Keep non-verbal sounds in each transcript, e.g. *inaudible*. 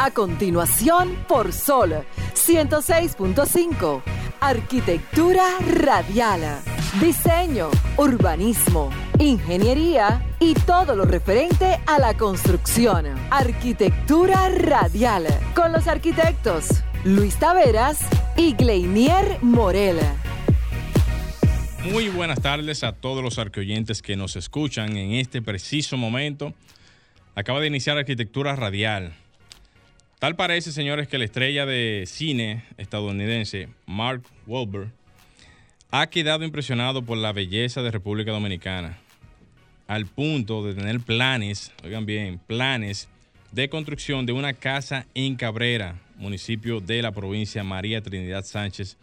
A continuación, por Sol 106.5. Arquitectura radial. Diseño, urbanismo, ingeniería y todo lo referente a la construcción. Arquitectura radial. Con los arquitectos Luis Taveras y Gleinier Morel. Muy buenas tardes a todos los arqueoyentes que nos escuchan en este preciso momento. Acaba de iniciar Arquitectura Radial Tal parece, señores, que la estrella de cine estadounidense, Mark Wahlberg, ha quedado impresionado por la belleza de República Dominicana, al punto de tener planes, oigan bien, planes de construcción de una casa en Cabrera, municipio de la provincia María Trinidad Sánchez,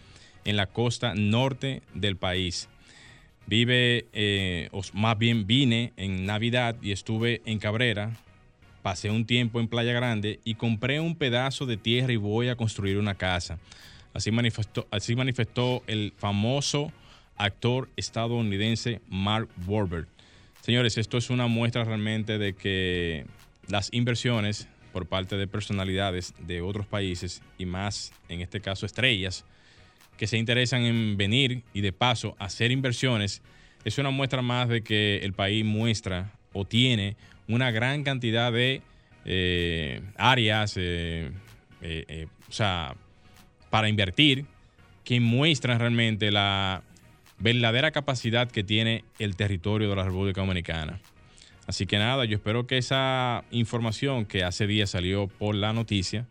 en la costa norte del país. Vive, eh, o más bien vine en Navidad y estuve en Cabrera, pasé un tiempo en Playa Grande y compré un pedazo de tierra y voy a construir una casa. Así manifestó, así manifestó el famoso actor estadounidense Mark Wahlberg. Señores, esto es una muestra realmente de que las inversiones por parte de personalidades de otros países y más, en este caso, estrellas, que se interesan en venir y de paso hacer inversiones, es una muestra más de que el país muestra o tiene una gran cantidad de eh, áreas, eh, eh, o sea, para invertir, que muestran realmente la verdadera capacidad que tiene el territorio de la República Dominicana. Así que nada, yo espero que esa información que hace días salió por la noticia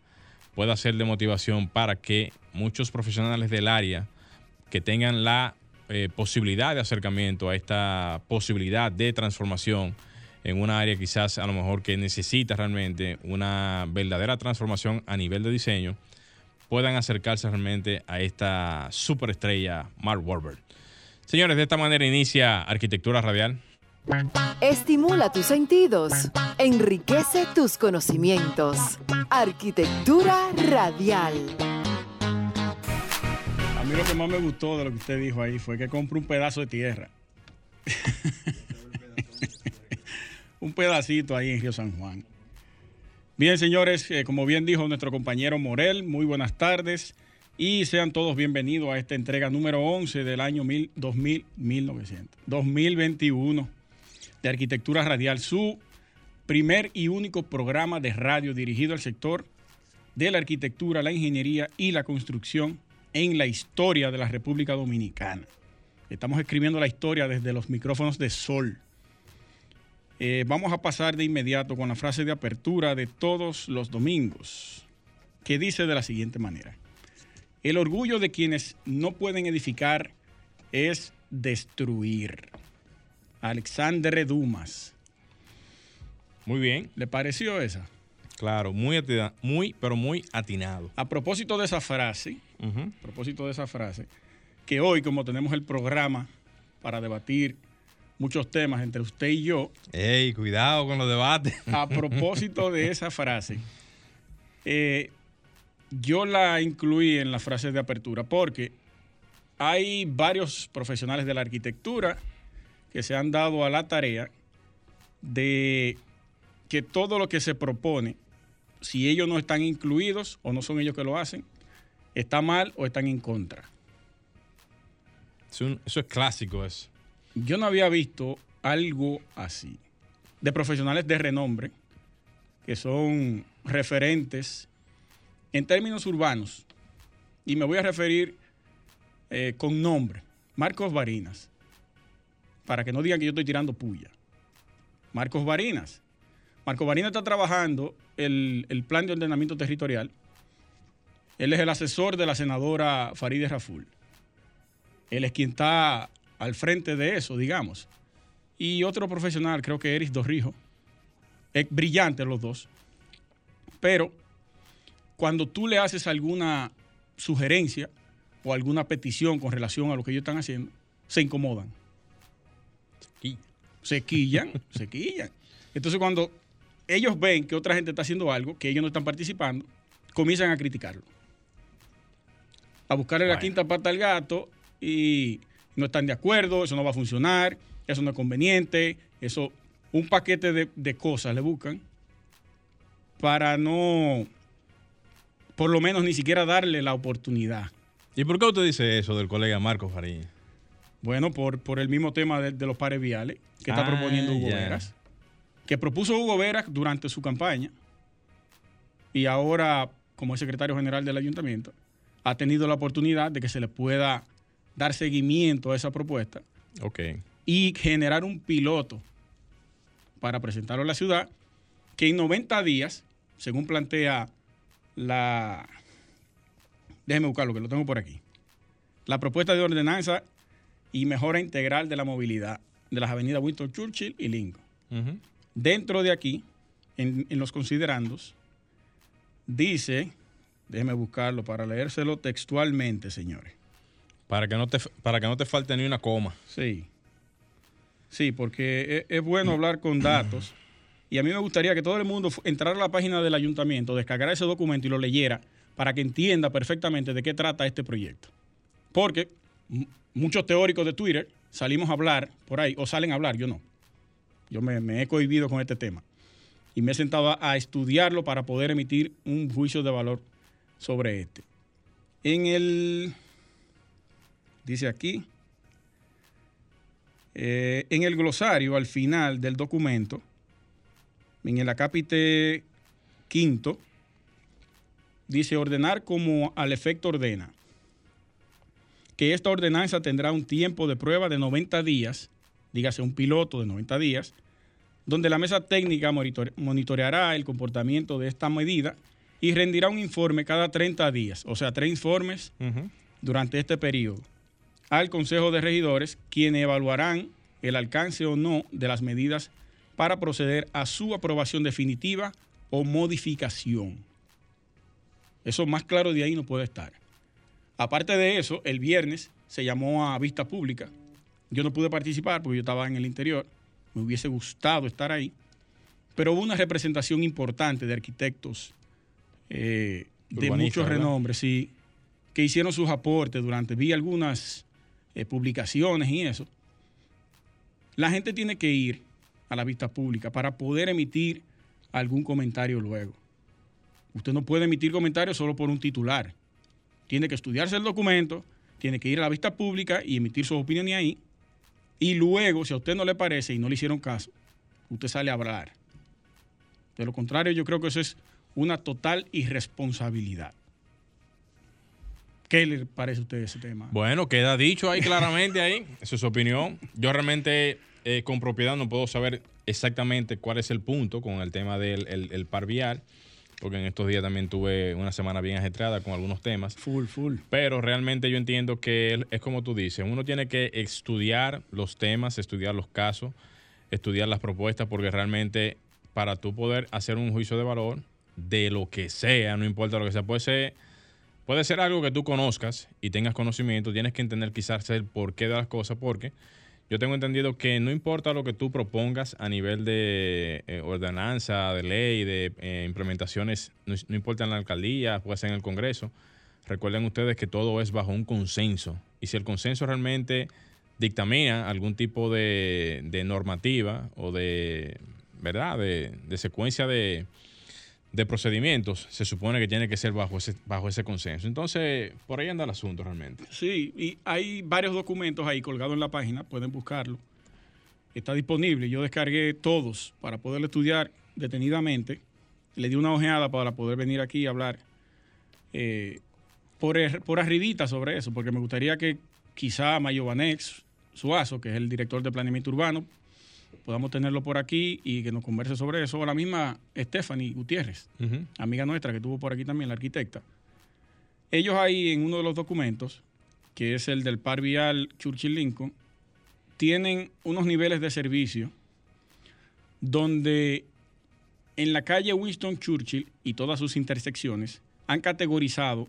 pueda ser de motivación para que muchos profesionales del área que tengan la posibilidad de acercamiento a esta posibilidad de transformación en una área quizás a lo mejor que necesita realmente una verdadera transformación a nivel de diseño, puedan acercarse realmente a esta superestrella Mark Wahlberg. Señores, de esta manera inicia Arquitectura Radial. Estimula tus sentidos, enriquece tus conocimientos. Arquitectura Radial. A mí lo que más me gustó de lo que usted dijo ahí fue que compre un pedazo de tierra. *laughs* un pedacito ahí en Río San Juan. Bien, señores, eh, como bien dijo nuestro compañero Morel, muy buenas tardes y sean todos bienvenidos a esta entrega número 11 del año 2000, 2021 de Arquitectura Radial, su primer y único programa de radio dirigido al sector de la arquitectura, la ingeniería y la construcción en la historia de la República Dominicana. Estamos escribiendo la historia desde los micrófonos de Sol eh, vamos a pasar de inmediato con la frase de apertura de todos los domingos, que dice de la siguiente manera. El orgullo de quienes no pueden edificar es destruir. Alexander Dumas. Muy bien. ¿Le pareció esa? Claro, muy, muy, pero muy atinado. A propósito de esa frase, a propósito de esa frase, que hoy, como tenemos el programa para debatir muchos temas entre usted y yo. ¡Ey, cuidado con los debates! A propósito de *laughs* esa frase, eh, yo la incluí en la frase de apertura porque hay varios profesionales de la arquitectura que se han dado a la tarea de que todo lo que se propone, si ellos no están incluidos o no son ellos que lo hacen, está mal o están en contra. Eso es clásico, eso yo no había visto algo así. De profesionales de renombre, que son referentes en términos urbanos. Y me voy a referir eh, con nombre. Marcos Barinas. Para que no digan que yo estoy tirando puya. Marcos Barinas. Marcos Barinas está trabajando el, el plan de ordenamiento territorial. Él es el asesor de la senadora Farideh Raful. Él es quien está al frente de eso, digamos. Y otro profesional, creo que Eris Dorrijo. Es brillante los dos. Pero cuando tú le haces alguna sugerencia o alguna petición con relación a lo que ellos están haciendo, se incomodan. Se quillan, *laughs* se quillan. Entonces cuando ellos ven que otra gente está haciendo algo, que ellos no están participando, comienzan a criticarlo. A buscarle la quinta pata al gato y no están de acuerdo, eso no va a funcionar, eso no es conveniente, eso, un paquete de, cosas le buscan para no por lo menos ni siquiera darle la oportunidad. ¿Y por qué usted dice eso del colega Marcos Fariña? Bueno, por, por el mismo tema de, de los pares viales que está Ah, proponiendo Hugo. Veras, que propuso Hugo Veras durante su campaña y ahora, como es secretario general del ayuntamiento, ha tenido la oportunidad de que se le pueda dar seguimiento a esa propuesta y generar un piloto para presentarlo a la ciudad que en 90 días, según plantea la... Déjeme buscarlo, que lo tengo por aquí. La propuesta de ordenanza y mejora integral de la movilidad de las avenidas Winston Churchill y Lincoln. Ujú. Dentro de aquí, en, en los considerandos, dice, déjeme buscarlo para leérselo textualmente, señores. Para que no te para que no te falte ni una coma. Sí. Sí, porque es, es bueno hablar con datos. Y a mí me gustaría que todo el mundo entrara a la página del ayuntamiento, descargara ese documento y lo leyera para que entienda perfectamente de qué trata este proyecto. Porque muchos teóricos de Twitter salimos a hablar por ahí, o salen a hablar, yo no. Yo me, me he cohibido con este tema. Y me he sentado a, a estudiarlo para poder emitir un juicio de valor sobre este. En el. Dice aquí. eh, en el glosario, al final del documento, en el acápite quinto, dice ordenar como al efecto ordena. Que esta ordenanza tendrá un tiempo de prueba de 90 días, dígase un piloto de 90 días, donde la mesa técnica monitor- monitoreará el comportamiento de esta medida y rendirá un informe cada 30 días, o sea, tres informes durante este periodo al Consejo de Regidores, quienes evaluarán el alcance o no de las medidas para proceder a su aprobación definitiva o modificación. Eso más claro de ahí no puede estar. Aparte de eso, el viernes se llamó a vista pública. Yo no pude participar porque yo estaba en el interior. Me hubiese gustado estar ahí. Pero hubo una representación importante de arquitectos eh, de muchos renombres, sí, que hicieron sus aportes durante, vi algunas eh, publicaciones y eso. La gente tiene que ir a la vista pública para poder emitir algún comentario luego. Usted no puede emitir comentarios solo por un titular. Tiene que estudiarse el documento, tiene que ir a la vista pública y emitir sus opiniones ahí. Y luego, si a usted no le parece y no le hicieron caso, usted sale a hablar. De lo contrario, yo creo que eso es una total irresponsabilidad. ¿Qué le parece a usted ese tema? Bueno, queda dicho ahí claramente ahí. Esa es su opinión. Yo realmente eh, con propiedad no puedo saber exactamente cuál es el punto con el tema del el, el par vial, porque en estos días también tuve una semana bien ajetreada con algunos temas. Full, full. Pero realmente yo entiendo que es como tú dices, uno tiene que estudiar los temas, estudiar los casos, estudiar las propuestas, porque realmente para tú poder hacer un juicio de valor de lo que sea, no importa lo que sea, puede ser, puede ser algo que tú conozcas y tengas conocimiento, tienes que entender quizás el porqué de las cosas, porque yo tengo entendido que no importa lo que tú propongas a nivel de eh, ordenanza, de ley, de eh, implementaciones, no, importa en la alcaldía, puede ser en el Congreso, recuerden ustedes que todo es bajo un consenso. Y si el consenso realmente dictamina algún tipo de, normativa o de, ¿verdad? De secuencia de, de procedimientos, se supone que tiene que ser bajo ese, bajo ese consenso. Entonces, por ahí anda el asunto realmente. Sí, y hay varios documentos ahí colgados en la página, pueden buscarlo. Está disponible. Yo descargué todos para poderlo estudiar detenidamente. Le di una ojeada para poder venir aquí y hablar eh, por, er- por arribita sobre eso, porque me gustaría que quizá Mayobanex Suazo, que es el director de planeamiento urbano, podamos tenerlo por aquí y que nos converse sobre eso. O la misma Stephanie Gutiérrez, amiga nuestra que estuvo por aquí también, la arquitecta. Ellos ahí en uno de los documentos, que es el del par vial Churchill Lincoln, tienen unos niveles de servicio donde en la calle Winston Churchill y todas sus intersecciones han categorizado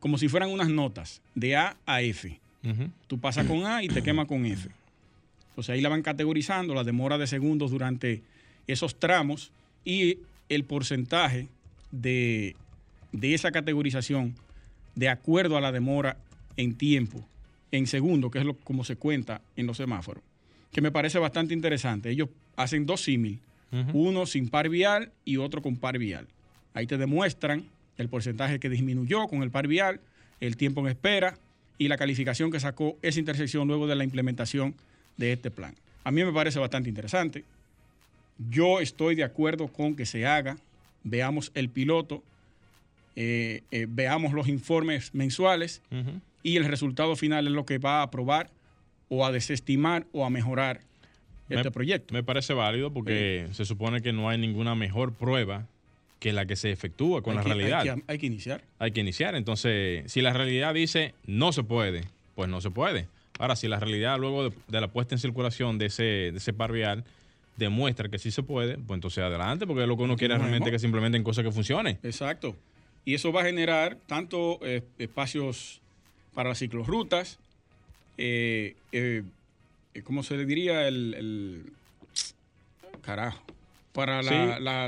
como si fueran unas notas de A a F. Tú pasas con A y te quema con F. Entonces ahí la van categorizando, la demora de segundos durante esos tramos y el porcentaje de, de esa categorización de acuerdo a la demora en tiempo, en segundo, que es lo, como se cuenta en los semáforos, que me parece bastante interesante. Ellos hacen dos símil, uno sin par vial y otro con par vial. Ahí te demuestran el porcentaje que disminuyó con el par vial, el tiempo en espera y la calificación que sacó esa intersección luego de la implementación de este plan. A mí me parece bastante interesante. Yo estoy de acuerdo con que se haga, veamos el piloto, eh, eh, veamos los informes mensuales y el resultado final es lo que va a aprobar o a desestimar o a mejorar este proyecto. Me parece válido porque se supone que no hay ninguna mejor prueba que la que se efectúa con la realidad. Hay que, iniciar. Hay que iniciar. Entonces, si la realidad dice no se puede, pues no se puede. Ahora, si la realidad luego de, la puesta en circulación de ese, de ese par vial demuestra que sí se puede, pues entonces adelante, porque lo que uno quiere realmente que simplemente en cosas que funcionen. Exacto. Y eso va a generar tanto eh, espacios para las ciclorrutas, eh, eh, ¿cómo se le diría? El, carajo. Para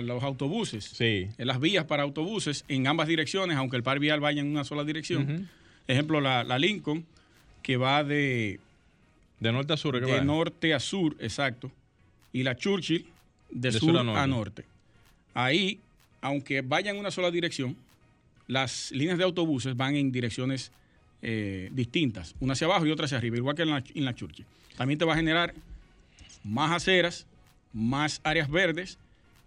los autobuses. Sí. En las vías para autobuses en ambas direcciones, aunque el par vial vaya en una sola dirección. Ejemplo, la, Lincoln, que va de... De norte a sur. De norte a sur, exacto. Y la Churchill, de, sur, a, norte. Ahí, aunque vaya en una sola dirección, las líneas de autobuses van en direcciones eh, distintas, una hacia abajo y otra hacia arriba, igual que en la, en la Churchill. También te va a generar más aceras, más áreas verdes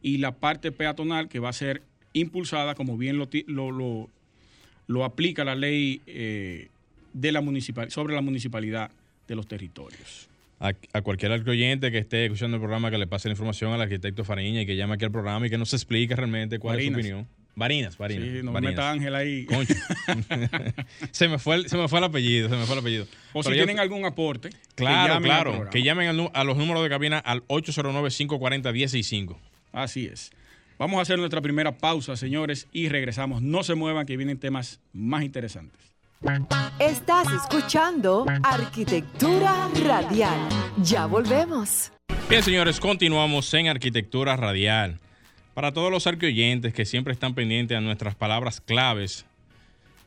y la parte peatonal que va a ser impulsada, como bien lo, lo, aplica la ley eh, de la municipal, sobre la municipalidad de los territorios. A, cualquier oyente que esté escuchando el programa que le pase la información al arquitecto Fariña y que llame aquí al programa y que nos explique realmente cuál es su opinión. Varinas, Varinas. Sí, no meta Ángel ahí. *laughs* se, me fue el, se me fue el apellido, se me fue el apellido. O si tienen algún aporte. Claro, claro. Que llamen a los números de cabina al 809-540-165. Así es. Vamos a hacer nuestra primera pausa, señores, y regresamos. No se muevan, que vienen temas más interesantes. Estás escuchando Arquitectura Radial. Ya volvemos. Bien, señores, continuamos en Arquitectura Radial. Para todos los arqueoyentes que siempre están pendientes a nuestras palabras claves.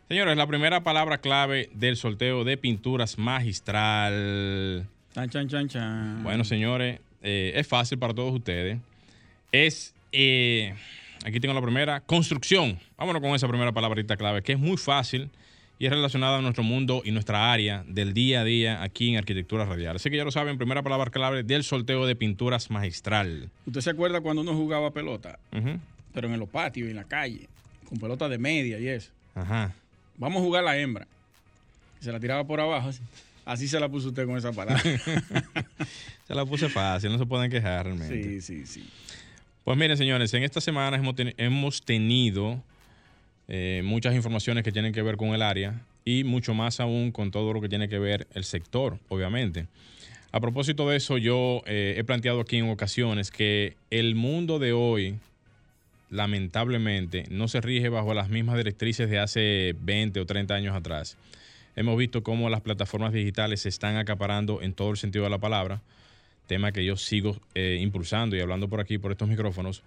Señores, la primera palabra clave del sorteo de pinturas magistral. Chan, chan, chan, chan. Bueno, señores, eh, es fácil para todos ustedes. Es, eh, aquí tengo la primera, construcción. Vámonos con esa primera palabrita clave, que es muy fácil y es relacionada a nuestro mundo y nuestra área del día a día aquí en Arquitectura Radial. Así que ya lo saben, primera palabra clave del sorteo de pinturas magistral. ¿Usted se acuerda cuando uno jugaba pelota? Pero en los patios, en la calle, con pelota de media y eso. Ajá. Vamos a jugar la hembra. Se la tiraba por abajo. Así, se la puso usted con esa palabra. *laughs* se la puse fácil, no se pueden quejar realmente. Sí, sí, sí. Pues miren, señores, en esta semana hemos tenido eh, muchas informaciones que tienen que ver con el área y mucho más aún con todo lo que tiene que ver el sector, obviamente. A propósito de eso, yo eh, he planteado aquí en ocasiones que el mundo de hoy, lamentablemente, no se rige bajo las mismas directrices de hace 20 o 30 años atrás. Hemos visto cómo las plataformas digitales se están acaparando en todo el sentido de la palabra, tema que yo sigo eh, impulsando y hablando por aquí, por estos micrófonos,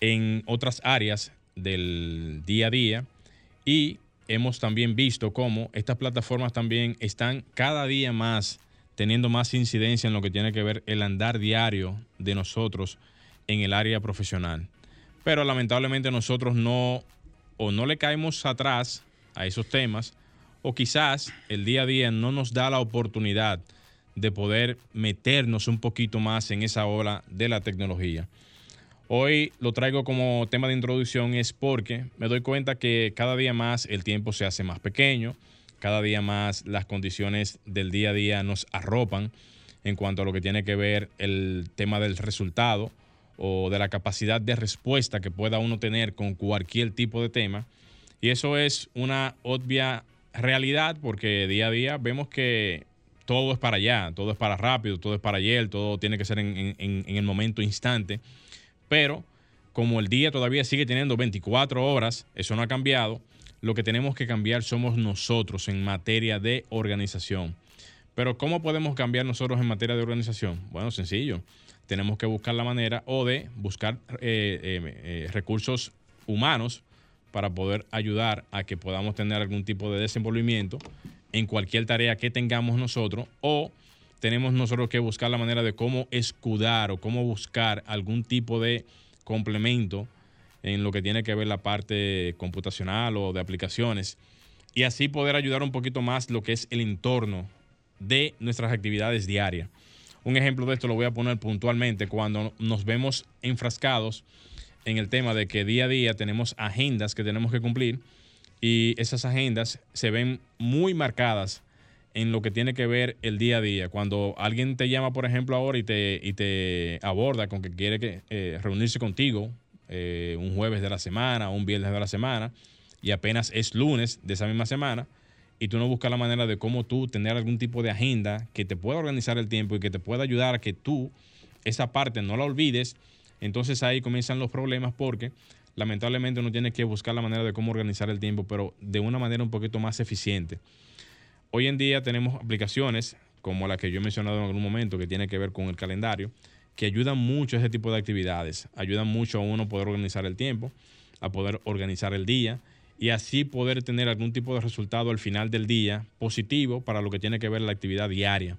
en otras áreas del día a día y hemos también visto cómo estas plataformas también están cada día más teniendo más incidencia en lo que tiene que ver el andar diario de nosotros en el área profesional. Pero lamentablemente nosotros no o no le caemos atrás a esos temas o quizás el día a día no nos da la oportunidad de poder meternos un poquito más en esa ola de la tecnología. Hoy lo traigo como tema de introducción es porque me doy cuenta que cada día más el tiempo se hace más pequeño, cada día más las condiciones del día a día nos arropan en cuanto a lo que tiene que ver el tema del resultado o de la capacidad de respuesta que pueda uno tener con cualquier tipo de tema. Y eso es una obvia realidad porque día a día vemos que todo es para allá, todo es para rápido, todo es para ayer, todo tiene que ser en, en el momento instante. Pero como el día todavía sigue teniendo 24 horas, eso no ha cambiado, lo que tenemos que cambiar somos nosotros en materia de organización. Pero ¿cómo podemos cambiar nosotros en materia de organización? Bueno, sencillo. Tenemos que buscar la manera o de buscar eh, eh, eh, recursos humanos para poder ayudar a que podamos tener algún tipo de desenvolvimiento en cualquier tarea que tengamos nosotros o tenemos nosotros que buscar la manera de cómo escudar o cómo buscar algún tipo de complemento en lo que tiene que ver la parte computacional o de aplicaciones y así poder ayudar un poquito más lo que es el entorno de nuestras actividades diarias. Un ejemplo de esto lo voy a poner puntualmente cuando nos vemos enfrascados en el tema de que día a día tenemos agendas que tenemos que cumplir y esas agendas se ven muy marcadas en lo que tiene que ver el día a día. Cuando alguien te llama, por ejemplo, ahora y te, y te aborda con que quiere eh, reunirse contigo eh, un jueves de la semana, un viernes de la semana, y apenas es lunes de esa misma semana, y tú no buscas la manera de cómo tú tener algún tipo de agenda que te pueda organizar el tiempo y que te pueda ayudar a que tú esa parte no la olvides, entonces ahí comienzan los problemas porque lamentablemente uno tiene que buscar la manera de cómo organizar el tiempo, pero de una manera un poquito más eficiente. Hoy en día tenemos aplicaciones como la que yo he mencionado en algún momento, que tiene que ver con el calendario, que ayudan mucho a ese tipo de actividades, ayudan mucho a uno poder organizar el tiempo, a poder organizar el día y así poder tener algún tipo de resultado al final del día positivo para lo que tiene que ver la actividad diaria.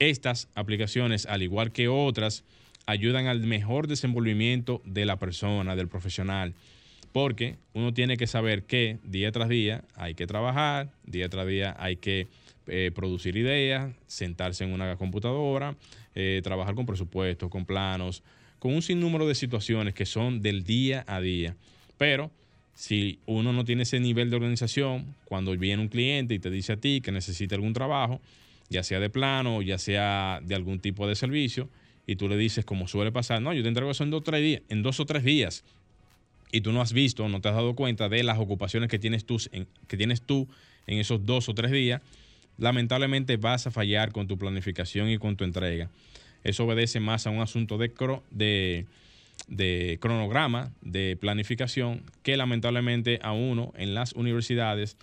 Estas aplicaciones, al igual que otras, ayudan al mejor desenvolvimiento de la persona, del profesional porque uno tiene que saber que día tras día hay que trabajar, día tras día hay que eh, producir ideas, sentarse en una computadora, eh, trabajar con presupuestos, con planos, con un sinnúmero de situaciones que son del día a día. Pero si uno no tiene ese nivel de organización, cuando viene un cliente y te dice a ti que necesita algún trabajo, ya sea de plano, ya sea de algún tipo de servicio, y tú le dices, como suele pasar, no, yo te entrego eso en dos, tres días, en dos o tres días y tú no has visto, no te has dado cuenta de las ocupaciones que tienes tú en, que tienes tú en esos dos o tres días, lamentablemente vas a fallar con tu planificación y con tu entrega. Eso obedece más a un asunto de, de, de cronograma, de planificación, que lamentablemente a uno en las universidades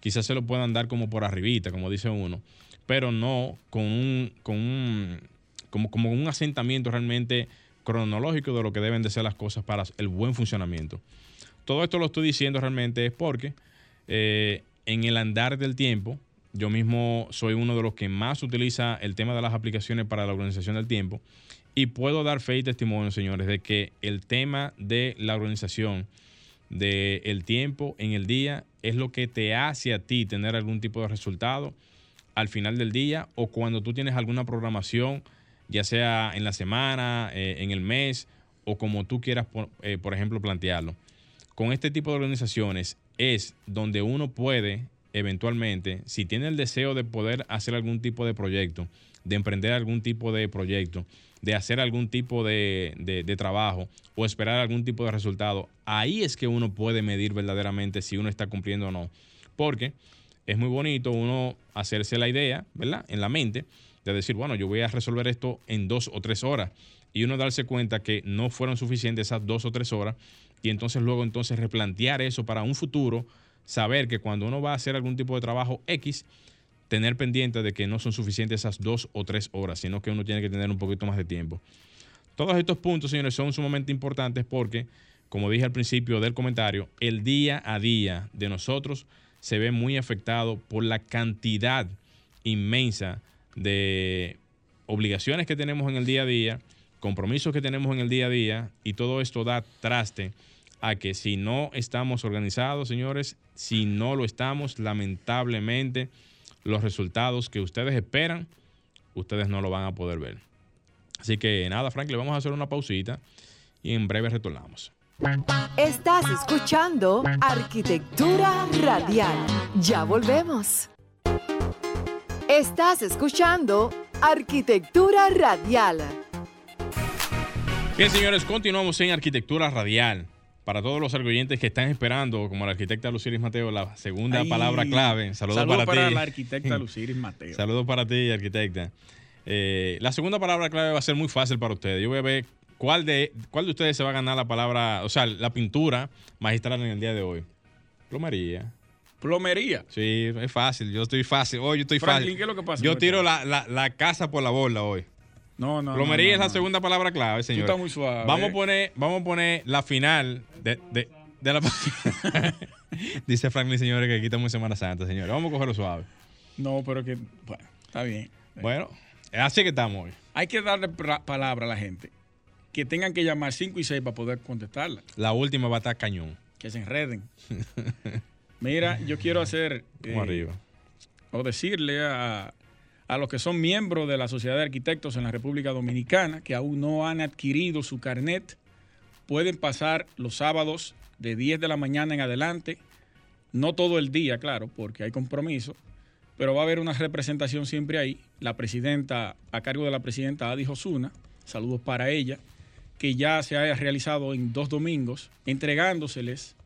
quizás se lo puedan dar como por arribita, como dice uno, pero no con un, con un, como, como un asentamiento realmente cronológico de lo que deben de ser las cosas para el buen funcionamiento. Todo esto lo estoy diciendo realmente es porque eh, en el andar del tiempo, yo mismo soy uno de los que más utiliza el tema de las aplicaciones para la organización del tiempo y puedo dar fe y testimonio, señores, de que el tema de la organización del tiempo en el día es lo que te hace a ti tener algún tipo de resultado al final del día o cuando tú tienes alguna programación ya sea en la semana, eh, en el mes o como tú quieras, eh, por, ejemplo, plantearlo. Con este tipo de organizaciones es donde uno puede eventualmente, si tiene el deseo de poder hacer algún tipo de proyecto, de emprender algún tipo de proyecto, de hacer algún tipo de, de, trabajo o esperar algún tipo de resultado, ahí es que uno puede medir verdaderamente si uno está cumpliendo o no. Porque es muy bonito uno hacerse la idea, ¿verdad? En la mente de decir, bueno, yo voy a resolver esto en dos o tres horas y uno darse cuenta que no fueron suficientes esas dos o tres horas y entonces luego entonces replantear eso para un futuro, saber que cuando uno va a hacer algún tipo de trabajo X, tener pendiente de que no son suficientes esas dos o tres horas, sino que uno tiene que tener un poquito más de tiempo. Todos estos puntos, señores, son sumamente importantes porque, como dije al principio del comentario, el día a día de nosotros se ve muy afectado por la cantidad inmensa de obligaciones que tenemos en el día a día, compromisos que tenemos en el día a día, y todo esto da traste a que si no estamos organizados, señores, si no lo estamos, lamentablemente los resultados que ustedes esperan, ustedes no lo van a poder ver. Así que nada, Frank, le vamos a hacer una pausita y en breve retornamos. Estás escuchando Arquitectura Radial. Ya volvemos. Estás escuchando Arquitectura Radial. Bien, señores, continuamos en Arquitectura Radial. Para todos los argoyentes que están esperando, como la arquitecta Luciris Mateo, la segunda palabra clave. Saludos Saludo para, la arquitecta Luciris Mateo. *laughs* Saludos para ti, arquitecta. Eh, la segunda palabra clave va a ser muy fácil para ustedes. Yo voy a ver cuál de, cuál de ustedes se va a ganar la palabra, o sea, la pintura magistral en el día de hoy. Plomería. Plomería. Sí, es fácil. Yo estoy fácil. Hoy yo estoy fácil. ¿qué es lo que pasa? Yo tiro la, casa por la borda hoy. No, no. Plomería es la segunda palabra clave, señor. Tú muy suave. Vamos a poner, vamos a poner la final de, de, de la *laughs* Dice Franklin, señores, que aquí estamos en Semana Santa, señores. Vamos a cogerlo suave. No, pero que. Bueno, está bien. Bueno, así que estamos hoy. Hay que darle palabra a la gente. que tengan que llamar 5 y 6 para poder contestarla. La última va a estar cañón. Que se enreden. *laughs* Mira, yo quiero hacer... Eh, arriba. o decirle a, a los que son miembros de la Sociedad de Arquitectos en la República Dominicana que aún no han adquirido su carnet, pueden pasar los sábados de 10 de la mañana en adelante, no todo el día, claro, porque hay compromiso, pero va a haber una representación siempre ahí. La presidenta, a cargo de la presidenta Adi Osuna, saludos para ella, que ya se haya realizado en dos domingos, entregándoseles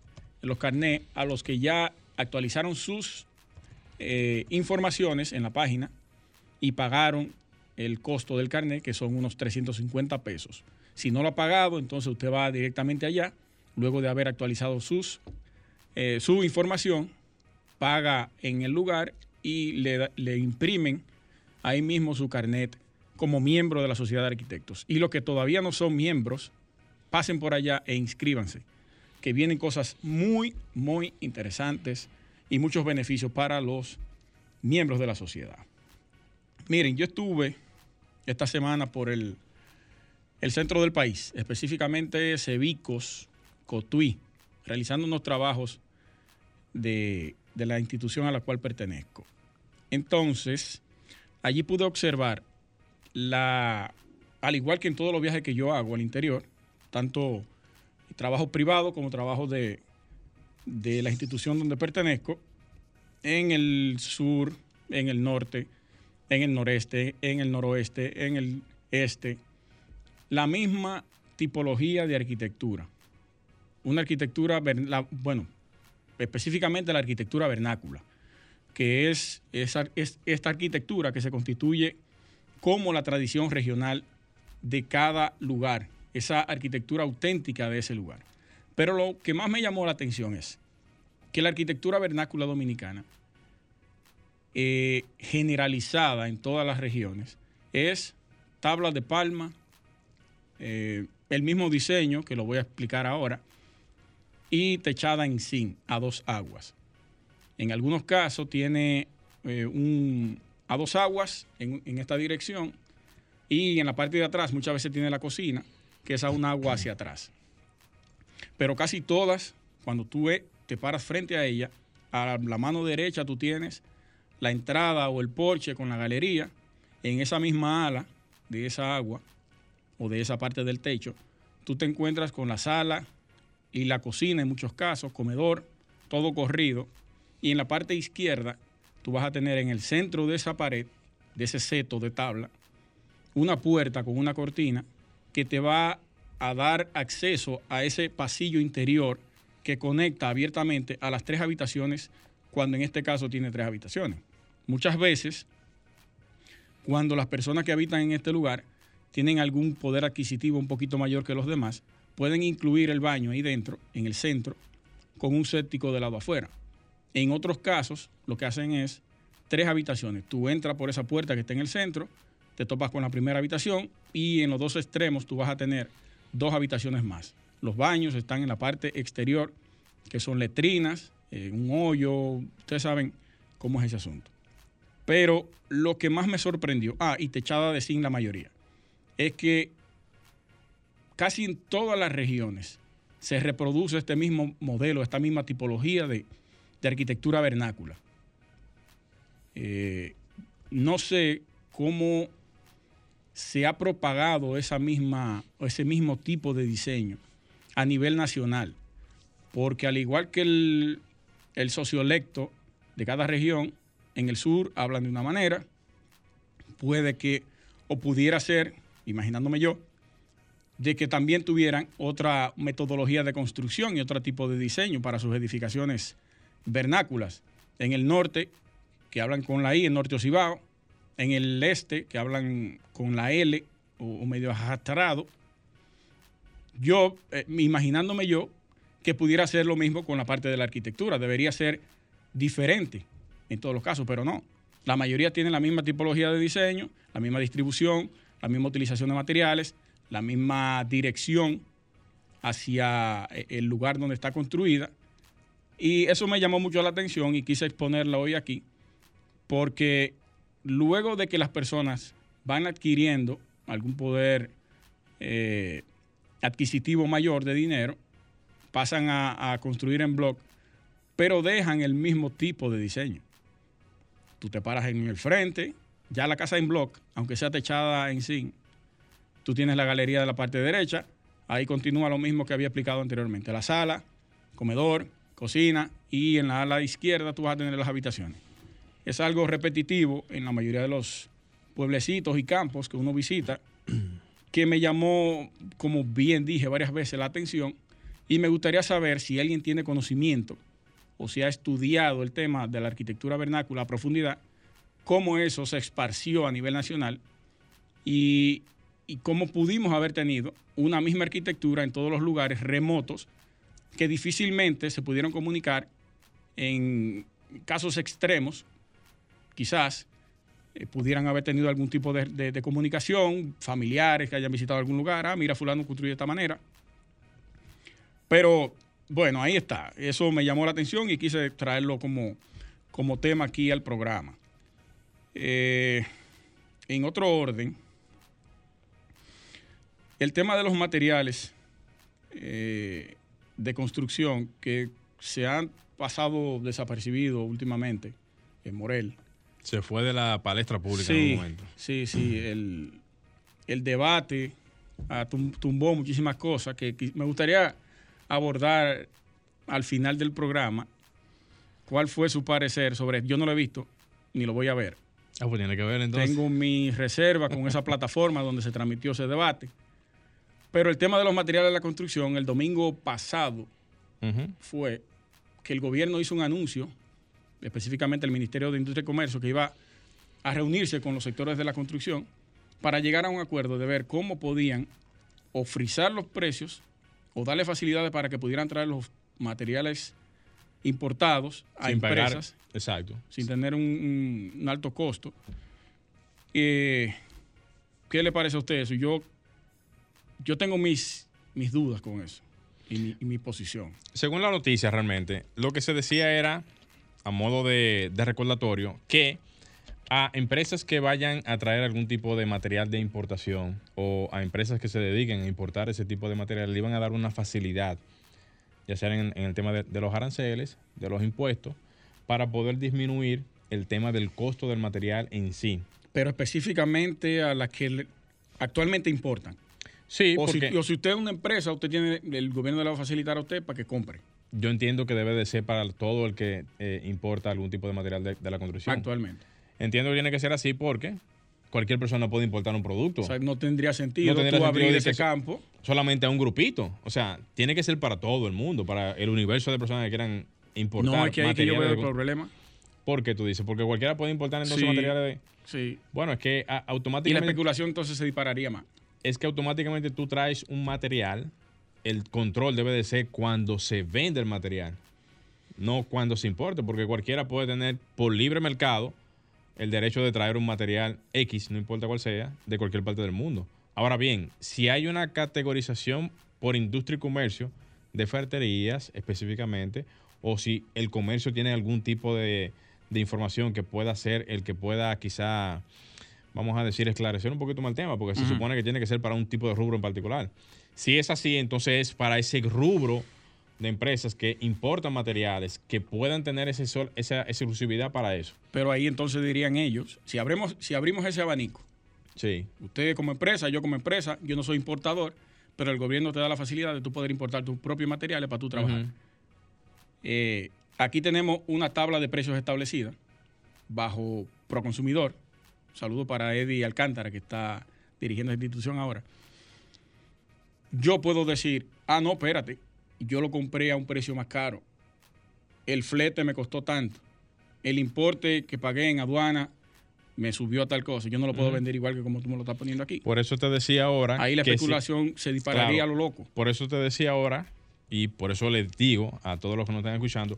los carnets a los que ya actualizaron sus eh, informaciones en la página y pagaron el costo del carnet, que son unos 350 pesos. Si no lo ha pagado, entonces usted va directamente allá, luego de haber actualizado sus, eh, su información, paga en el lugar y le, le imprimen ahí mismo su carnet como miembro de la Sociedad de Arquitectos. Y los que todavía no son miembros, pasen por allá e inscríbanse, que vienen cosas muy, muy interesantes y muchos beneficios para los miembros de la sociedad. Miren, yo estuve esta semana por el, el centro del país, específicamente Cebicos, Cotuí, realizando unos trabajos de, de la institución a la cual pertenezco. Entonces, allí pude observar la, al igual que en todos los viajes que yo hago al interior, tanto trabajo privado como trabajo de, de la institución donde pertenezco, en el sur, en el norte, en el noreste, en el noroeste, en el este, la misma tipología de arquitectura. Una arquitectura, la- bueno, específicamente la arquitectura vernácula, que es esta arquitectura que se constituye como la tradición regional de cada lugar, esa arquitectura auténtica de ese lugar. Pero lo que más me llamó la atención es que la arquitectura vernácula dominicana, eh, generalizada en todas las regiones, es tablas de palma, eh, el mismo diseño, que lo voy a explicar ahora, y techada en zinc a dos aguas. En algunos casos tiene eh, un, a dos aguas en, en esta dirección y en la parte de atrás muchas veces tiene la cocina, que es a un agua hacia atrás. Pero casi todas, cuando tú te paras frente a ella, a la mano derecha tú tienes la entrada o el porche con la galería, en esa misma ala de esa agua o de esa parte del techo, tú te encuentras con la sala y la cocina en muchos casos, comedor, todo corrido, y en la parte izquierda tú vas a tener en el centro de esa pared, de ese seto de tabla, una puerta con una cortina que te va a dar acceso a ese pasillo interior que conecta abiertamente a las tres habitaciones, cuando en este caso tiene tres habitaciones. Muchas veces, cuando las personas que habitan en este lugar tienen algún poder adquisitivo un poquito mayor que los demás, pueden incluir el baño ahí dentro, en el centro, con un séptico de lado afuera. En otros casos, lo que hacen es tres habitaciones. Tú entras por esa puerta que está en el centro, te topas con la primera habitación y en los dos extremos tú vas a tener dos habitaciones más. Los baños están en la parte exterior, que son letrinas, eh, un hoyo, ustedes saben cómo es ese asunto. Pero lo que más me sorprendió, ah, y techada de zinc la mayoría, es que casi en todas las regiones se reproduce este mismo modelo, esta misma tipología de, de arquitectura vernácula. Eh, no sé cómo se ha propagado esa misma, ese mismo tipo de diseño a nivel nacional, porque al igual que el, el sociolecto de cada región, en el sur hablan de una manera, puede que, o pudiera ser, imaginándome yo, de que también tuvieran otra metodología de construcción y otro tipo de diseño para sus edificaciones vernáculas. En el norte, que hablan con la I, en norte Ocibao, en el este, que hablan con la L o, medio ajastrado. Yo, eh, imaginándome yo, que pudiera ser lo mismo con la parte de la arquitectura, debería ser diferente en todos los casos, pero no. La mayoría tienen la misma tipología de diseño, la misma distribución, la misma utilización de materiales, la misma dirección hacia eh, el lugar donde está construida. Y eso me llamó mucho la atención y quise exponerla hoy aquí, porque luego de que las personas van adquiriendo algún poder eh, adquisitivo mayor de dinero, pasan a, a construir en block, pero dejan el mismo tipo de diseño. Tú te paras en el frente, ya la casa en block, aunque sea techada en zinc, tú tienes la galería de la parte derecha, ahí continúa lo mismo que había explicado anteriormente. La sala, comedor, cocina y en la ala izquierda tú vas a tener las habitaciones. Es algo repetitivo en la mayoría de los pueblecitos y campos que uno visita, *clears throat* que me llamó, como bien dije varias veces, la atención y me gustaría saber si alguien tiene conocimiento o si ha estudiado el tema de la arquitectura vernácula a profundidad, cómo eso se esparció a nivel nacional y, y cómo pudimos haber tenido una misma arquitectura en todos los lugares remotos que difícilmente se pudieron comunicar en casos extremos, quizás eh, pudieran haber tenido algún tipo de, comunicación, familiares que hayan visitado algún lugar, ah, mira, fulano construye de esta manera. Pero bueno, ahí está. Eso me llamó la atención y quise traerlo como, como tema aquí al programa. Eh, en otro orden, el tema de los materiales eh, de construcción que se han pasado desapercibidos últimamente en Morel. Se fue de la palestra pública en Sí, un momento. sí, sí. El, el debate ah, tum- tumbó muchísimas cosas que, me gustaría abordar al final del programa. ¿Cuál fue su parecer sobre Yo no lo he visto ni lo voy a ver. Ah, pues tiene que ver entonces. Tengo mi reserva con esa *laughs* plataforma donde se transmitió ese debate. Pero el tema de los materiales de la construcción, el domingo pasado, fue que el gobierno hizo un anuncio, específicamente el Ministerio de Industria y Comercio, que iba a reunirse con los sectores de la construcción para llegar a un acuerdo de ver cómo podían o frizar los precios o darle facilidades para que pudieran traer los materiales importados a Sin pagar. empresas Exacto. sin tener un, un- un alto costo. Eh, ¿Qué le parece a usted eso? Yo, yo tengo mis, mis dudas con eso y mi, y mi posición. Según la noticia, realmente, lo que se decía era, a modo de, de recordatorio, que a empresas que vayan a traer algún tipo de material de importación o a empresas que se dediquen a importar ese tipo de material, le iban a dar una facilidad, ya sea en, en el tema de, de los aranceles, de los impuestos, para poder disminuir el tema del costo del material en sí. Pero específicamente a las que actualmente importan. Sí, o, si, o si usted es una empresa, usted tiene, el gobierno le va a facilitar a usted para que compre yo entiendo que debe de ser para todo el que eh, importa algún tipo de material de, de la construcción. actualmente. Entiendo que tiene que ser así porque cualquier persona puede importar un producto. O sea, no tendría sentido No tendría tú sentido abrir ese campo. solamente a un grupito. O sea, tiene que ser para todo el mundo, para el universo de personas que quieran importar No, es que ahí que yo veo el problema. ¿Por qué tú dices? Porque cualquiera puede importar entonces Sí. materiales de... Sí. Bueno, es que a- Y la automáticamente... especulación entonces se dispararía más. es que automáticamente tú traes un material, el control debe de ser cuando se vende el material, no cuando se importe, porque cualquiera puede tener por libre mercado el derecho de traer un material X, no importa cuál sea, de cualquier parte del mundo. Ahora bien, si hay una categorización por industria y comercio de ferreterías específicamente, o si el comercio tiene algún tipo de, de información que pueda ser el que pueda quizá vamos a decir, esclarecer un poquito más el tema, porque se supone que tiene que ser para un tipo de rubro en particular. Si es así, entonces es para ese rubro de empresas que importan materiales que puedan tener ese sol- esa exclusividad para eso. Pero ahí entonces dirían ellos, si abrimos, si abrimos ese abanico, Sí, usted como empresa, yo como empresa, yo no soy importador, pero el gobierno te da la facilidad de tú poder importar tus propios materiales para tú trabajar. Eh, aquí tenemos una tabla de precios establecida bajo Proconsumidor. Saludo para Eddie Alcántara, que está dirigiendo la institución ahora. Yo puedo decir, ah, no, espérate, yo lo compré a un precio más caro. El flete me costó tanto. El importe que pagué en aduana me subió a tal cosa. Yo no lo puedo vender igual que como tú me lo estás poniendo aquí. por eso te decía ahora. Ahí la que si- especulación se dispararía Claro. a lo loco. por eso te decía ahora, y por eso les digo a todos los que nos están escuchando,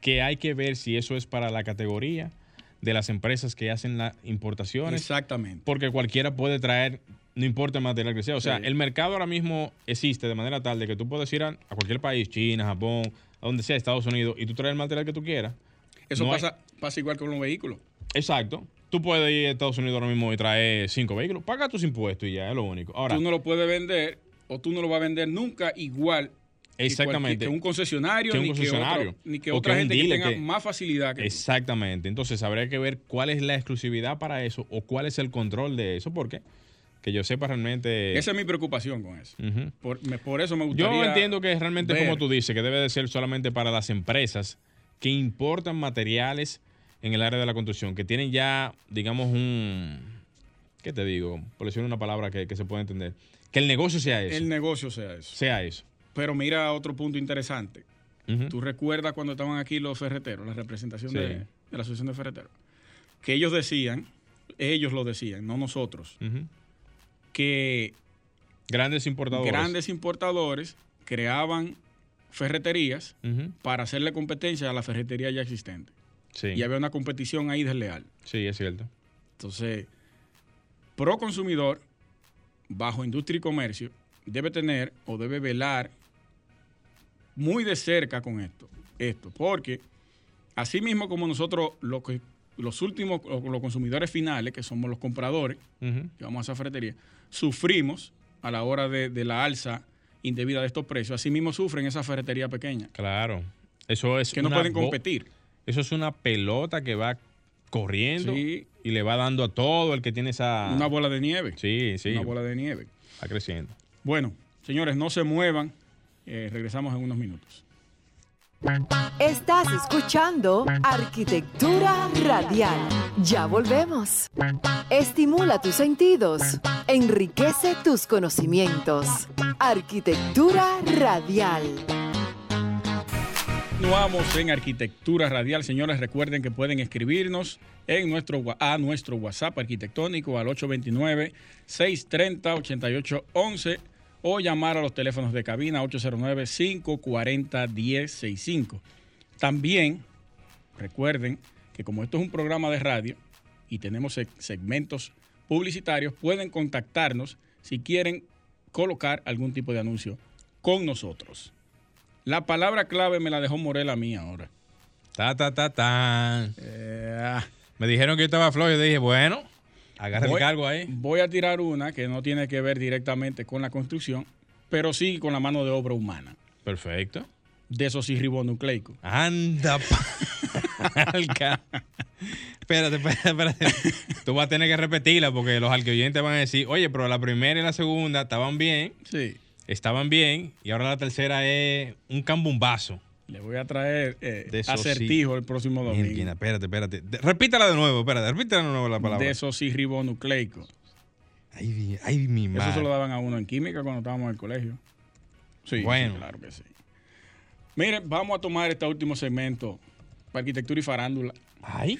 que hay que ver si eso es para la categoría de las empresas que hacen las importaciones Exactamente. porque cualquiera puede traer, no importa el material que sea. O sea, Sí. el mercado ahora mismo existe de manera tal de que tú puedes ir a, a cualquier país, China, Japón, a donde sea, Estados Unidos, y tú traes el material que tú quieras. Eso No hay- pasa, pasa igual con los vehículos. Exacto. Tú puedes ir a Estados Unidos ahora mismo y traer cinco vehículos, paga tus impuestos y ya es lo único. Ahora, tú no lo puedes vender o tú no lo vas a vender nunca igual Exactamente. que un concesionario, Que un ni, concesionario. Que otro- ni que otra que gente que tenga más facilidad que. Exactamente. Entonces habría que ver cuál es la exclusividad para eso o cuál es el control de eso, porque que yo sepa realmente. Esa es mi preocupación con eso. Por, me- por eso me gustaría. Yo entiendo que realmente, ver. como tú dices, que debe de ser solamente para las empresas que importan materiales en el área de la construcción, que tienen ya, digamos, un. ¿Qué te digo? Por decir una palabra que, que se pueda entender. Que el negocio sea eso. el negocio sea eso. sea eso. Pero mira otro punto interesante. ¿Tú recuerdas cuando estaban aquí los ferreteros, la representación Sí. de, de la Asociación de Ferreteros? Que ellos decían, ellos lo decían, no nosotros, que Grandes importadores. grandes importadores creaban ferreterías para hacerle competencia a la ferretería ya existente. Sí. Y había una competición ahí desleal. sí, es cierto. Entonces, pro consumidor, bajo industria y comercio, debe tener o debe velar muy de cerca con esto. Esto, porque así mismo como nosotros, lo que, los últimos, los consumidores finales, que somos los compradores, que vamos a esa ferretería, sufrimos a la hora de, de la alza indebida de estos precios. Así mismo sufren esa ferretería pequeña, Claro. Eso es que no pueden competir. Eso es una pelota que va corriendo Sí. y le va dando a todo el que tiene esa. Una bola de nieve. Sí, sí. Una bola de nieve. Va creciendo. Bueno, señores, no se muevan. Eh, regresamos en unos minutos. Estás escuchando Arquitectura Radial. Ya volvemos. Estimula tus sentidos, enriquece tus conocimientos. Arquitectura Radial. Continuamos en Arquitectura Radial. Señores, recuerden que pueden escribirnos en nuestro, a nuestro WhatsApp arquitectónico al 829-630-8811 o llamar a los teléfonos de cabina 809-540-1065. También recuerden que como esto es un programa de radio y tenemos seg- segmentos publicitarios, pueden contactarnos si quieren colocar algún tipo de anuncio con nosotros. La palabra clave me la dejó Morel a mí ahora. Ta, ta, ta, ta. Eh, Me dijeron que yo estaba flojo. Yo dije, bueno, agarra el cargo ahí. voy a tirar una que no tiene que ver directamente con la construcción, pero sí con la mano de obra humana, Perfecto. de esos ribonucleicos. Anda, palca. *laughs* Espérate, espérate, espérate. Tú vas a tener que repetirla porque los arqueoyentes van a decir, oye, pero la primera y la segunda estaban bien, Sí. estaban bien, y ahora la tercera es un cambumbazo. Le voy a traer eh, acertijo el próximo domingo. Mierda, espérate, espérate. De- repítala de nuevo, espérate, repítala de nuevo la palabra. De esos ribonucleicos. Ay, mi- ay, mi Eso madre. se lo daban a uno en química cuando estábamos en el colegio. Sí, Bueno. sí, claro que sí. Miren, vamos a tomar este último segmento para arquitectura y farándula. Ay.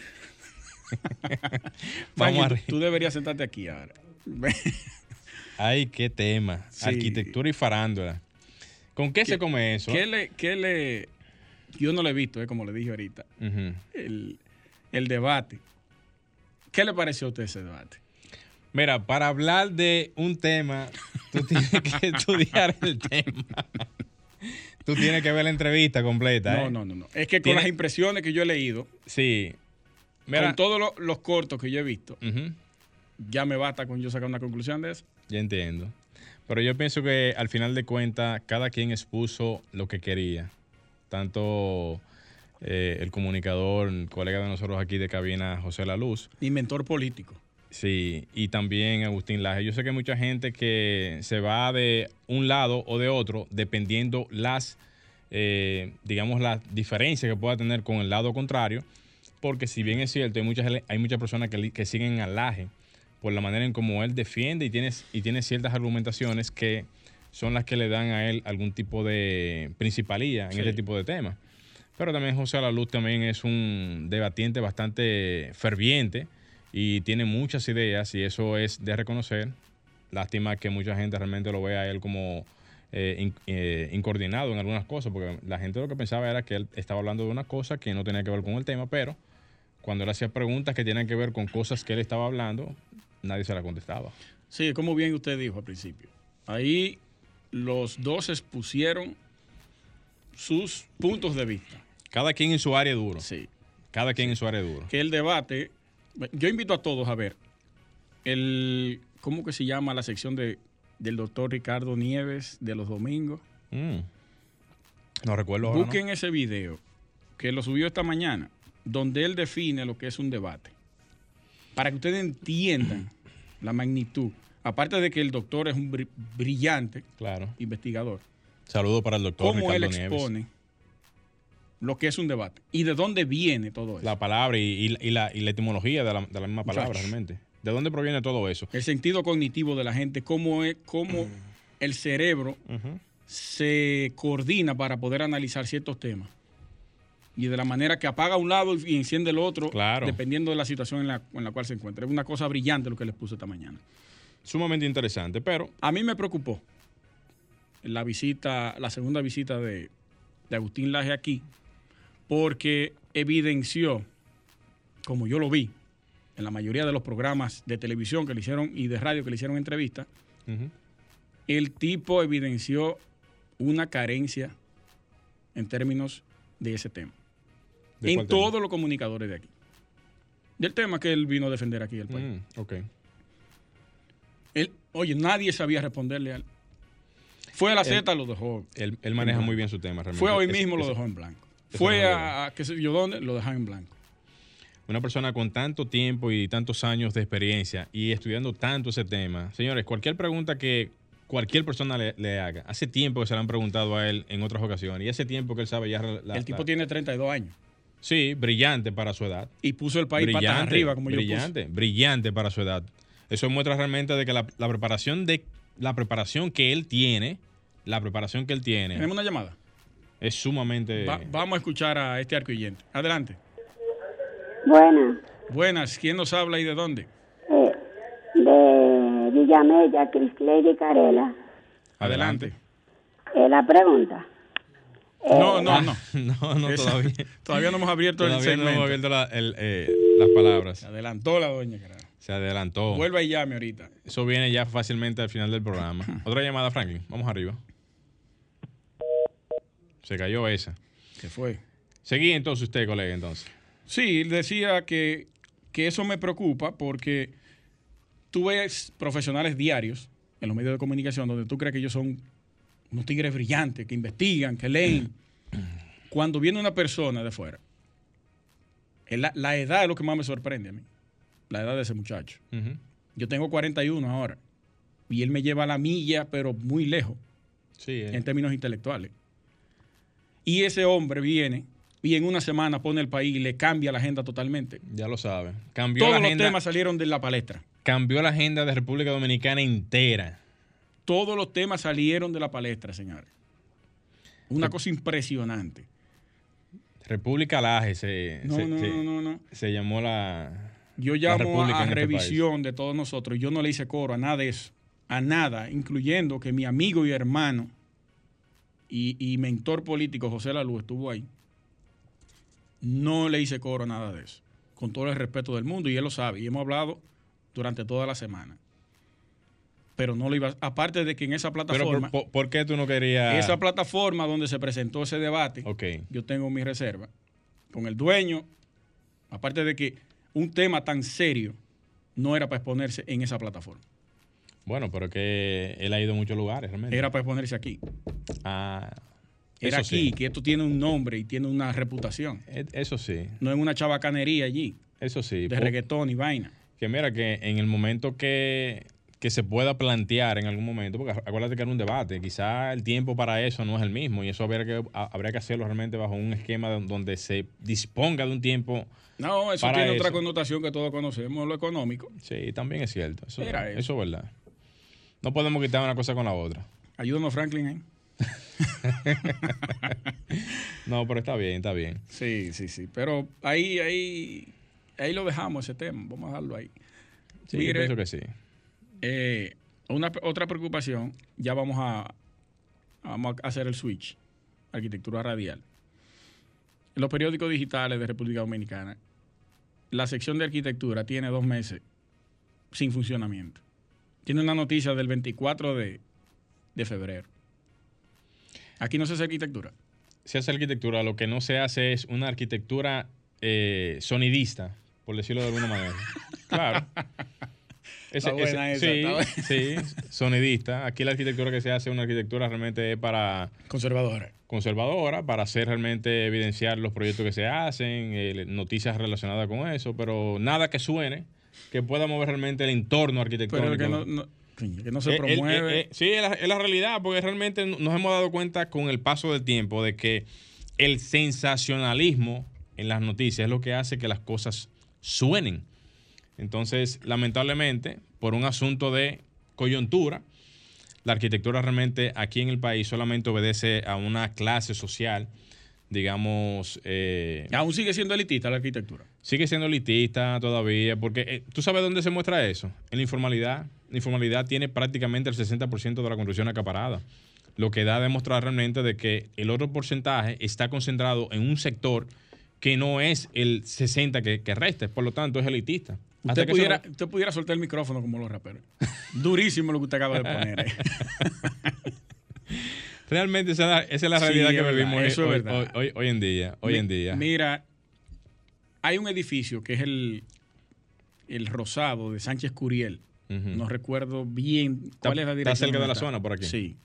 *laughs* Vamos a tú, tú deberías sentarte aquí ahora. *laughs* Ay, qué tema. Sí. Arquitectura y farándula. ¿Con qué, ¿Qué- se come eso? ¿Qué le, qué le, yo no lo he visto, eh, como le dije ahorita, el, el debate. ¿Qué le pareció a usted ese debate? Mira, para hablar de un tema, tú tienes que *laughs* estudiar el tema. Tú tienes que ver la entrevista completa. No, ¿eh? no, no, no. Es que con las impresiones que yo he leído, Sí. Mira. con todos lo- los cortos que yo he visto, ya me basta con yo sacar una conclusión de eso. Ya entiendo. Pero yo pienso que al final de cuentas, cada quien expuso lo que quería. Tanto eh, el comunicador, el colega de nosotros aquí de cabina, José La Luz, Inventor político. Sí, y también Agustín Laje. Yo sé que hay mucha gente que se va de un lado o de otro dependiendo las, eh, digamos, las diferencias que pueda tener con el lado contrario, porque si bien es cierto, hay muchas, hay muchas personas que siguen a Laje por la manera en cómo él defiende y tiene, y tiene ciertas argumentaciones que son las que le dan a él algún tipo de principalía en Sí. este tipo de temas. Pero también José La Luz también es un debatiente bastante ferviente y tiene muchas ideas y eso es de reconocer. Lástima que mucha gente realmente lo vea a él como eh, in- eh, incoordinado en algunas cosas, porque la gente lo que pensaba era que él estaba hablando de una cosa que no tenía que ver con el tema, pero cuando él hacía preguntas que tenían que ver con cosas que él estaba hablando, nadie se la contestaba. Sí, como bien usted dijo al principio. Ahí los dos expusieron sus puntos de vista. Cada quien en su área duro. Sí. Cada quien en su área duro. Que el debate, yo invito a todos a ver el, ¿cómo que se llama la sección de del doctor Ricardo Nieves de los domingos. Mm. No recuerdo ahora, ¿no? Busquen ese video que lo subió esta mañana, donde él define lo que es un debate. Para que ustedes entiendan la magnitud. Aparte de que el doctor es un bri- brillante Claro. investigador, Saludo para el doctor cómo él Nieves. expone lo que es un debate y de dónde viene todo eso. La palabra y, y- y la, y la etimología de la, de la misma palabra, realmente. ¿De dónde proviene todo eso? El sentido cognitivo de la gente, cómo, es, cómo *clears throat* el cerebro se coordina para poder analizar ciertos temas. Y de la manera que apaga un lado y enciende el otro, Claro. dependiendo de la situación en la, en la cual se encuentra. Es una cosa brillante lo que les puse esta mañana. Sumamente interesante, pero A mí me preocupó la visita, la segunda visita de, de Agustín Laje aquí, porque evidenció, como yo lo vi, en la mayoría de los programas de televisión que le hicieron y de radio que le hicieron entrevistas, el tipo evidenció una carencia en términos de ese tema. ¿de En tema? todos los comunicadores de aquí. Del tema que él vino a defender aquí el país. Mm. Oye, nadie sabía responderle a él. Fue a la Z, lo dejó. Él, él maneja muy bien su tema, realmente. Fue hoy Es- mismo, lo dejó en blanco. Fue a, a qué sé yo dónde, lo dejaron en blanco. Una persona con tanto tiempo y tantos años de experiencia y estudiando tanto ese tema. Señores, cualquier pregunta que cualquier persona le, le haga, hace tiempo que se le han preguntado a él en otras ocasiones y hace tiempo que él sabe ya la- el tipo la- tiene 32 años Sí, brillante para su edad. y puso el país patas brillante, arriba, como yo brillante, brillante para su edad. Eso muestra realmente de que la, la preparación de la preparación que él tiene, la preparación que él tiene Tenemos una llamada. es sumamente Va- vamos a escuchar a este arcoyente. Adelante. Buenas, Buenas, ¿quién nos habla y de dónde? eh, de Villamella, Crisley Carela. adelante. Eh, la pregunta, No, no, no. *laughs* no, no Esa- todavía. Todavía no hemos abierto el Todavía no segmento. hemos abierto la- el, eh, las palabras. Adelantó la doña, carajo. Se adelantó. Vuelva y llame ahorita. Eso viene ya fácilmente al final del programa. *clears throat* Otra llamada, Franklin. Vamos arriba. Se cayó esa. Se fue. Seguí entonces usted, colega, entonces. Sí, decía que, que eso me preocupa porque tú ves profesionales diarios en los medios de comunicación donde tú crees que ellos son unos tigres brillantes, que investigan, que leen. *clears throat* Cuando viene una persona de fuera, la, la edad es lo que más me sorprende a mí. La edad de ese muchacho. Ujú. Yo tengo 41 ahora y él me lleva a la milla, pero muy lejos Sí, eh. en términos intelectuales. Y ese hombre viene y en una semana pone el país y le cambia la agenda totalmente. ya lo sabe. Cambió Todos la, los agenda, temas salieron de la palestra. cambió la agenda de República Dominicana entera. Todos los temas salieron de la palestra, señores. Una cosa impresionante. República Laje se, No, se, no, se- no, no, no. se llamó la... Yo La llamo a este revisión de todos nosotros. Yo no le hice coro a nada de eso. A nada, incluyendo que mi amigo y hermano y, y mentor político José Lalu estuvo ahí. No le hice coro a nada de eso. Con todo el respeto del mundo, y él lo sabe. Y hemos hablado durante toda la semana. Pero no lo iba Aparte de que en esa Pero plataforma, por, por- ¿por qué tú no querías...? esa plataforma donde se presentó ese debate, Ok. yo tengo mi reserva con el dueño. Aparte de que un tema tan serio no era para exponerse en esa plataforma. Bueno, pero que él ha ido a muchos lugares, realmente. Era para exponerse aquí. Ah, Era aquí, sí. que esto tiene un nombre y tiene una reputación. E- Eso sí, No en una chabacanería allí, eso sí. de reggaetón y vaina. Que mira, que en el momento que, que se pueda plantear en algún momento, porque acuérdate que era un debate, quizá el tiempo para eso no es el mismo y eso habría que, habría que hacerlo realmente bajo un esquema don- donde se disponga de un tiempo. No, eso Para tiene otra connotación que todos conocemos, lo económico. Sí, también es cierto. Eso, Era eso. eso. es verdad. No podemos quitar una cosa con la otra. Ayúdanos, Franklin. ¿eh? *laughs* No, pero está bien, está bien. Sí, sí, sí. Pero ahí, ahí, ahí lo dejamos ese tema. Vamos a dejarlo ahí. Sí, yo pienso que sí. Eh, una, otra preocupación, ya vamos a, vamos a hacer el switch, arquitectura radial. En los periódicos digitales de República Dominicana, la sección de arquitectura tiene dos meses sin funcionamiento. Tiene una noticia del 24 de, de febrero. Aquí no se hace arquitectura. Se hace arquitectura, lo que no se hace es una arquitectura eh, sonidista, por decirlo de alguna manera. *laughs* Claro. Ese- buena ese- esa, sí, sí, sonidista. Aquí la arquitectura que se hace es una arquitectura realmente es para Conservadora. conservadora, para hacer realmente evidenciar los proyectos que se hacen, eh, noticias relacionadas con eso, pero nada que suene que pueda mover realmente el entorno arquitectónico. Pero que no, no- coño, que no se Eh, promueve. eh, eh, sí, es la, es la realidad, porque realmente nos hemos dado cuenta con el paso del tiempo de que el sensacionalismo en las noticias es lo que hace que las cosas suenen. Entonces, lamentablemente, por un asunto de coyuntura, la arquitectura realmente aquí en el país solamente obedece a una clase social, digamos, eh, Aún sigue siendo elitista la arquitectura. sigue siendo elitista todavía, porque eh, tú sabes dónde se muestra eso, en la informalidad. La informalidad tiene prácticamente el 60% de la construcción acaparada, lo que da a demostrar realmente de que el otro porcentaje está concentrado en un sector que no es el 60 que, que resta, por lo tanto es elitista. Usted pudiera, usted pudiera soltar el micrófono como los raperos. *laughs* Durísimo lo que usted acaba de poner. eh. *laughs* Realmente esa es la, esa es la Sí, realidad es que vivimos eso es hoy, verdad. hoy- hoy- hoy en día. Hoy Mi- en día. Mira, hay un edificio que es el, el Rosado de Sánchez Curiel. Ujú. No recuerdo bien Está- cuál es la está dirección. cerca de la está. zona por aquí. Sí.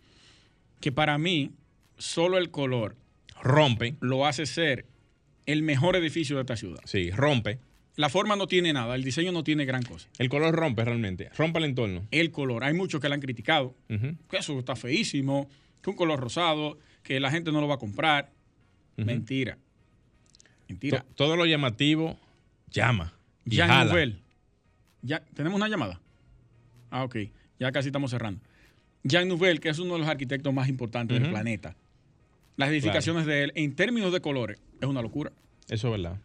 Que para mí, solo el color Rompe, lo hace ser el mejor edificio de esta ciudad. sí, rompe. La forma no tiene nada, el diseño no tiene gran cosa. El color rompe realmente, rompe el entorno. El color, hay muchos que lo han criticado, que eso está feísimo, que un color rosado, que la gente no lo va a comprar. Mentira. Mentira. To- todo lo llamativo llama. Y jala. Nouvel. Ya, ¿Tenemos una llamada? Ah, ok. Ya casi estamos cerrando. Jean Nouvel, que es uno de los arquitectos más importantes del planeta. Las edificaciones de él, en términos de colores, es una locura. Eso es verdad.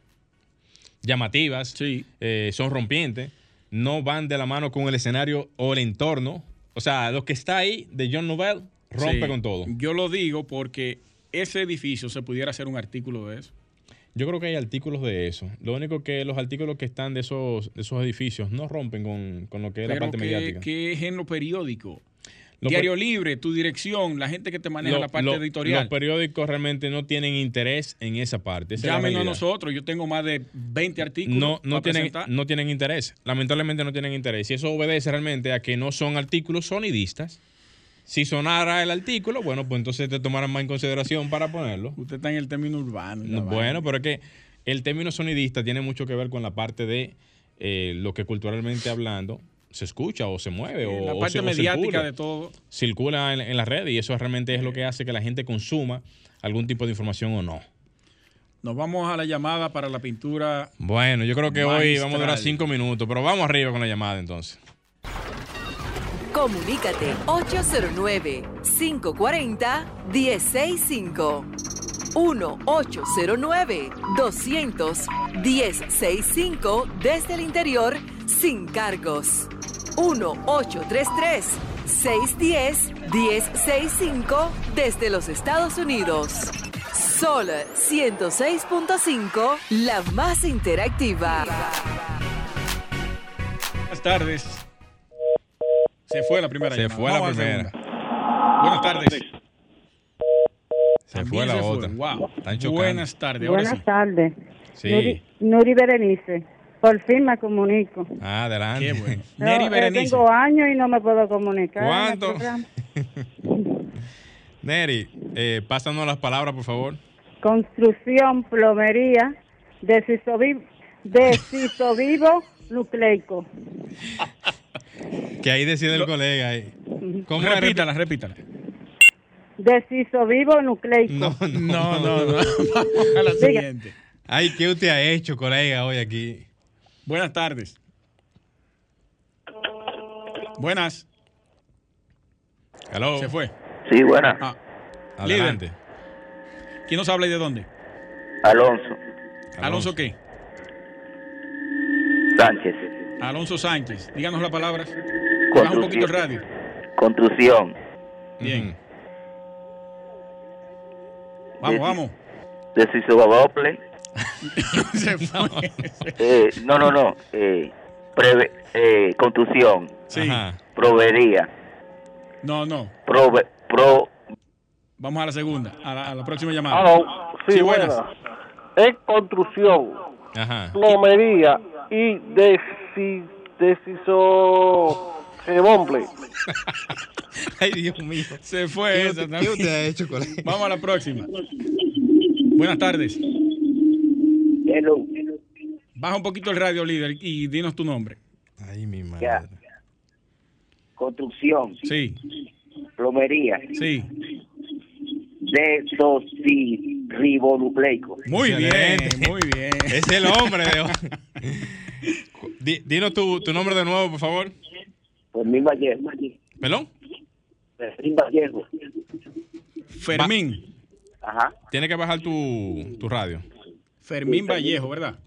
Llamativas, Sí. eh, son rompientes, no van de la mano con el escenario o el entorno. O sea, lo que está ahí de John Nouvel rompe Sí. con todo. Yo lo digo porque ese edificio se pudiera hacer un artículo de eso. Yo creo que hay artículos de eso. Lo único que los artículos que están de esos, de esos edificios no rompen con, con lo que es la parte que, mediática. que es en lo periódico. Diario Libre, tu dirección, la gente que te maneja Lo- la parte lo- editorial. Los periódicos realmente no tienen interés en esa parte. Esa Llámenos a nosotros. Yo tengo más de 20 artículos. no, no, tienen, presentar. no tienen interés. Lamentablemente no tienen interés. Y eso obedece realmente a que no son artículos sonidistas. Si sonara el artículo, bueno, pues entonces te tomaran más en consideración para ponerlo. Usted está en el término urbano. No, bueno, pero es que el término sonidista tiene mucho que ver con la parte de eh, lo que culturalmente hablando se escucha o se mueve o, la o parte o mediática circula. de todo. circula en, en las redes y eso realmente es lo que hace que la gente consuma algún tipo de información o no. Nos vamos a la llamada para la pintura. Bueno, yo creo que hoy vamos a durar cinco minutos, pero vamos arriba con la llamada entonces. Comunícate 809-540-1065. 1-809-200-1065 desde el interior sin cargos. 1-833-610-1065 desde los Estados Unidos. Sol 106.5, la más interactiva. Buenas tardes. Se fue la primera Se llamada. fue la Vamos a primera. Buenas tardes. Se fue la se fue. otra. Wow. Están. Buenas tardes. Ahora Buenas sí. tardes. Sí. Nuri, Nuri Berenice. Por fin me comunico. Ah, adelante. Qué bueno. Yo, *laughs* Neri eh, Berenice. tengo años y no me puedo comunicar. ¿Cuánto? *laughs* Neri, eh, pásanos las palabras, por favor. Construcción, plomería, decisovivo, decisovivo *laughs* nucleico. Que ahí decide el colega. ahí. ¿Cómo? Repítala, repítala. Decisovivo nucleico. No, no, No, no, no. Vamos a la siguiente. Ay, ¿qué usted ha hecho, colega, hoy aquí? Buenas tardes. Buenas. Hello. Se fue. Sí, buena. Ah, Adelante. ¿Quién nos habla y de dónde? Alonso Alonso qué? Sánchez. Alonso Sánchez. Díganos las palabras. Baja un poquito el radio. Construcción. Bien. Vamos, vamos. Decisobabople. *laughs* Se fue. Eh, no, no, no. Eh, preve- eh, construcción. Sí. Ajá. Proveería. No, no. Prove, pro, Vamos a la segunda, a la, a la próxima llamada. Aló, sí, Sí, buenas. buenas. Es construcción, Ajá. plomería y deci, deciso remomble. *laughs* Ay, Dios mío. Se fue ¿Qué, esa qué usted ha hecho, colega? Vamos a la próxima. Buenas tardes. Hello. Baja un poquito el radio, líder, y dinos tu nombre. Ay, mi madre. Ya. Construcción, Sí, plomería, sí. desoxirribonucleico. Muy Excelente. bien, muy bien. Es el hombre de *laughs* Dinos tu, tu nombre de nuevo, por favor. Fermín Vallejo. ¿Pelón? Fermín Vallejo. Fermín. Ajá, Tienes que bajar tu, tu radio. Fermín Vallejo, ¿verdad?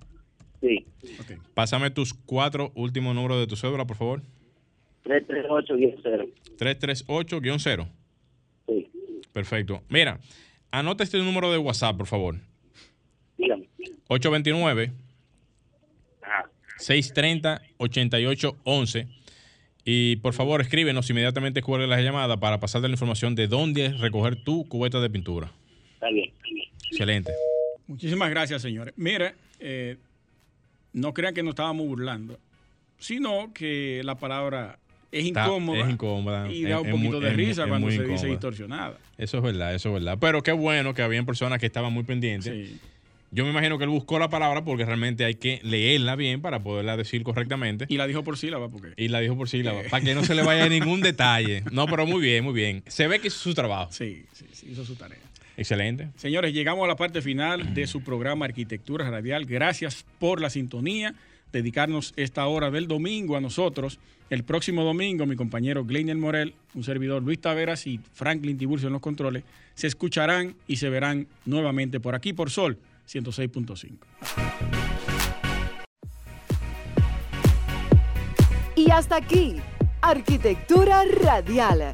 sí. Ok. Pásame tus cuatro últimos números de tu cédula, por favor. 338 0. 338-0. Sí, Perfecto. Mira, anota este número de WhatsApp, por favor. dígame. 829 Ajá, 630-8811. Y por favor, escríbenos inmediatamente cuál es la llamada para pasarte la información de dónde recoger tu cubeta de pintura. está bien. Excelente. Muchísimas gracias, señores. Mira, eh, no crean que nos estábamos burlando, sino que la palabra es Está- incómoda. es incómoda. Y da Es- un poquito de es risa cuando se dice distorsionada. Eso es verdad, eso es verdad. Pero qué bueno que habían personas que estaban muy pendientes. Sí. Yo me imagino que él buscó la palabra porque realmente hay que leerla bien para poderla decir correctamente. Y la dijo por sílaba, porque. Y la dijo por sílaba, para que no se le vaya *laughs* ningún detalle. No, pero muy bien, muy bien. Se ve que hizo su trabajo. Sí, sí, sí, hizo su tarea. Excelente. Señores, llegamos a la parte final de su programa Arquitectura Radial. Gracias por la sintonía, dedicarnos esta hora del domingo a nosotros. El próximo domingo, mi compañero Gleiner Morel, un servidor Luis Taveras y Franklin Tiburcio en los controles, se escucharán y se verán nuevamente por aquí, por Sol 106.5. Y hasta aquí, Arquitectura Radial,